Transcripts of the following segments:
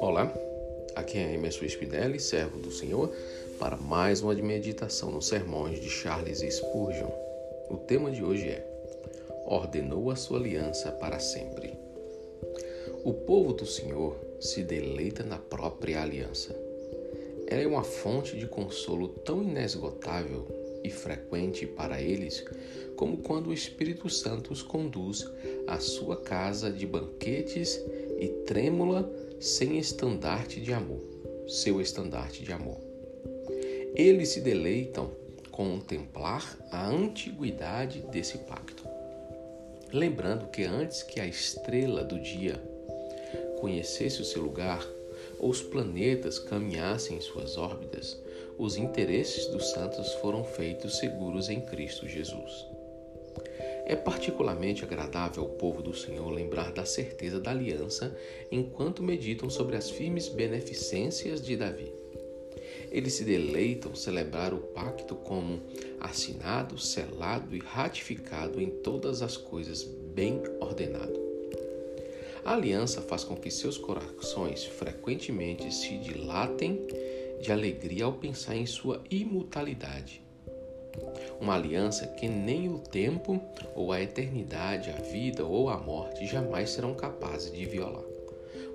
Olá, aqui é Emerson Spinelli, servo do Senhor, para mais uma meditação nos sermões de Charles Spurgeon. O tema de hoje é Ordenou a sua aliança para sempre. O povo do Senhor se deleita na própria aliança. Ela é uma fonte de consolo tão inesgotável e frequente para eles como quando o Espírito Santo os conduz à sua casa de banquetes e trêmula sem estandarte de amor, seu estandarte de amor. Eles se deleitam contemplar a antiguidade desse pacto. Lembrando que antes que a estrela do dia conhecesse o seu lugar, ou os planetas caminhassem em suas órbitas, os interesses dos santos foram feitos seguros em Cristo Jesus. É particularmente agradável ao povo do Senhor lembrar da certeza da aliança enquanto meditam sobre as firmes beneficências de Davi. Eles se deleitam celebrar o pacto como assinado, selado e ratificado em todas as coisas bem ordenado. A aliança faz com que seus corações frequentemente se dilatem de alegria ao pensar em sua imutabilidade. Uma aliança que nem o tempo ou a eternidade, a vida ou a morte jamais serão capazes de violar.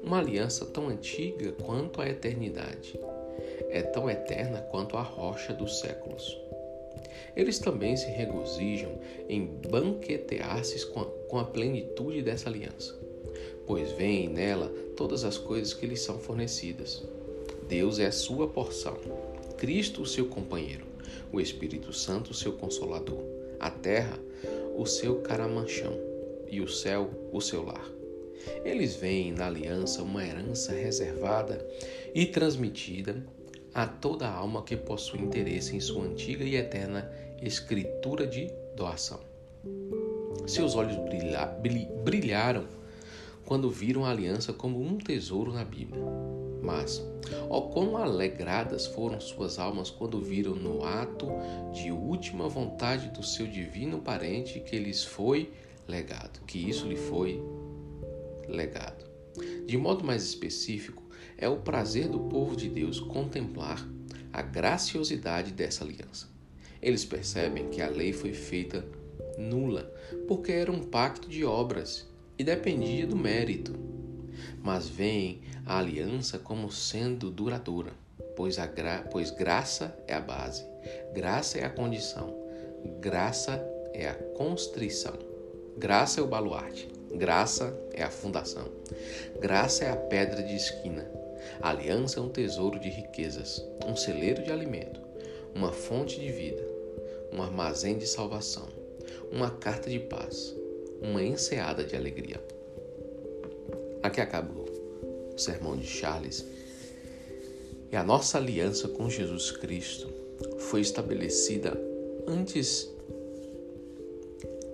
Uma aliança tão antiga quanto a eternidade. É tão eterna quanto a rocha dos séculos. Eles também se regozijam em banquetear-se com a plenitude dessa aliança, pois veem nela todas as coisas que lhes são fornecidas. Deus é a sua porção, Cristo o seu companheiro, o Espírito Santo seu consolador, a terra o seu caramanchão e o céu o seu lar. Eles veem na aliança uma herança reservada e transmitida a toda alma que possui interesse em sua antiga e eterna escritura de doação. Seus olhos brilharam quando viram a aliança como um tesouro na Bíblia. Mas, ó quão alegradas foram suas almas quando viram no ato de última vontade do seu divino parente que lhes foi legado, que isso lhe foi legado. De modo mais específico, é o prazer do povo de Deus contemplar a graciosidade dessa aliança. Eles percebem que a lei foi feita nula, porque era um pacto de obras e dependia do mérito. Mas veem a aliança como sendo duradoura, pois, a gra pois graça é a base, graça é a condição, graça é a constrição, graça é o baluarte, graça é a fundação, graça é a pedra de esquina. A aliança é um tesouro de riquezas, um celeiro de alimento, uma fonte de vida, um armazém de salvação, uma carta de paz, uma enseada de alegria. Aqui acabou o sermão de Charles. E a nossa aliança com Jesus Cristo foi estabelecida antes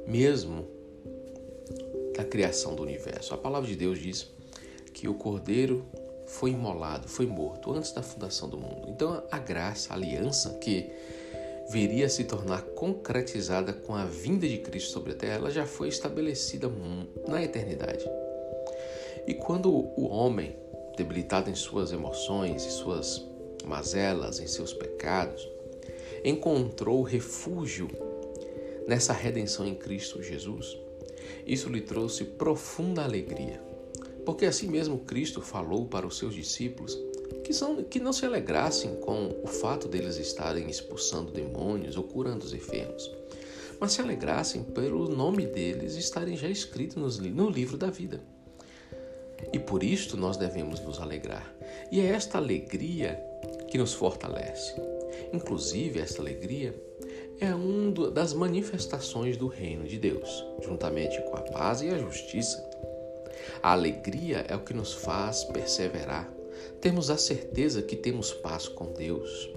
mesmo da criação do universo. A palavra de Deus diz que o Cordeiro foi imolado, foi morto antes da fundação do mundo. Então a graça, a aliança que viria a se tornar concretizada com a vinda de Cristo sobre a terra, ela já foi estabelecida na eternidade. E quando o homem, debilitado em suas emoções e suas mazelas, em seus pecados, encontrou refúgio nessa redenção em Cristo Jesus, isso lhe trouxe profunda alegria. Porque assim mesmo Cristo falou para os seus discípulos que, são, que não se alegrassem com o fato deles estarem expulsando demônios ou curando os enfermos, mas se alegrassem pelo nome deles estarem já escritos no livro da vida. E por isto nós devemos nos alegrar. E é esta alegria que nos fortalece. Inclusive, esta alegria é uma das manifestações do reino de Deus, juntamente com a paz e a justiça. A alegria é o que nos faz perseverar, temos a certeza que temos paz com Deus,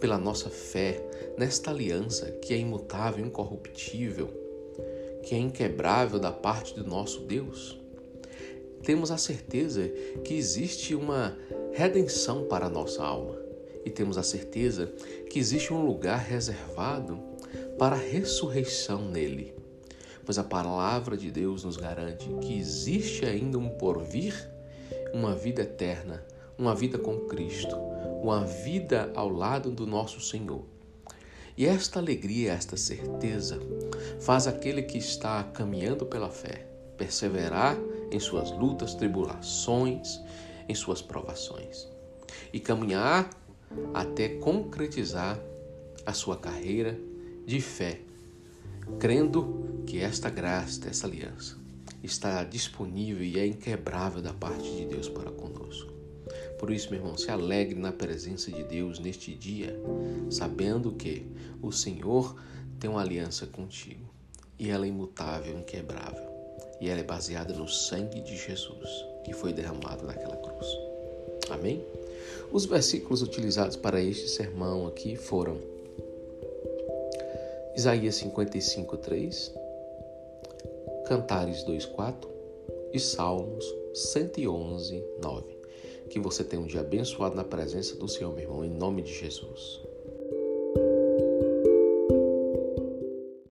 pela nossa fé nesta aliança que é imutável, incorruptível, que é inquebrável da parte do nosso Deus. Temos a certeza que existe uma redenção para a nossa alma e temos a certeza que existe um lugar reservado para a ressurreição nele. pois a palavra de Deus nos garante que existe ainda um porvir, uma vida eterna, uma vida com Cristo, uma vida ao lado do nosso Senhor. E esta alegria, esta certeza, faz aquele que está caminhando pela fé perseverar em suas lutas, tribulações, em suas provações e caminhar até concretizar a sua carreira de fé, crendo que esta graça, essa aliança, está disponível e é inquebrável da parte de Deus para conosco. Por isso, meu irmão, se alegre na presença de Deus neste dia, sabendo que o Senhor tem uma aliança contigo e ela é imutável, inquebrável, e ela é baseada no sangue de Jesus que foi derramado naquela cruz. Amém? Os versículos utilizados para este sermão aqui foram Isaías 55, 3, Cantares 2,4 e Salmos 111, 9. Que você tenha um dia abençoado na presença do Senhor, meu irmão, em nome de Jesus.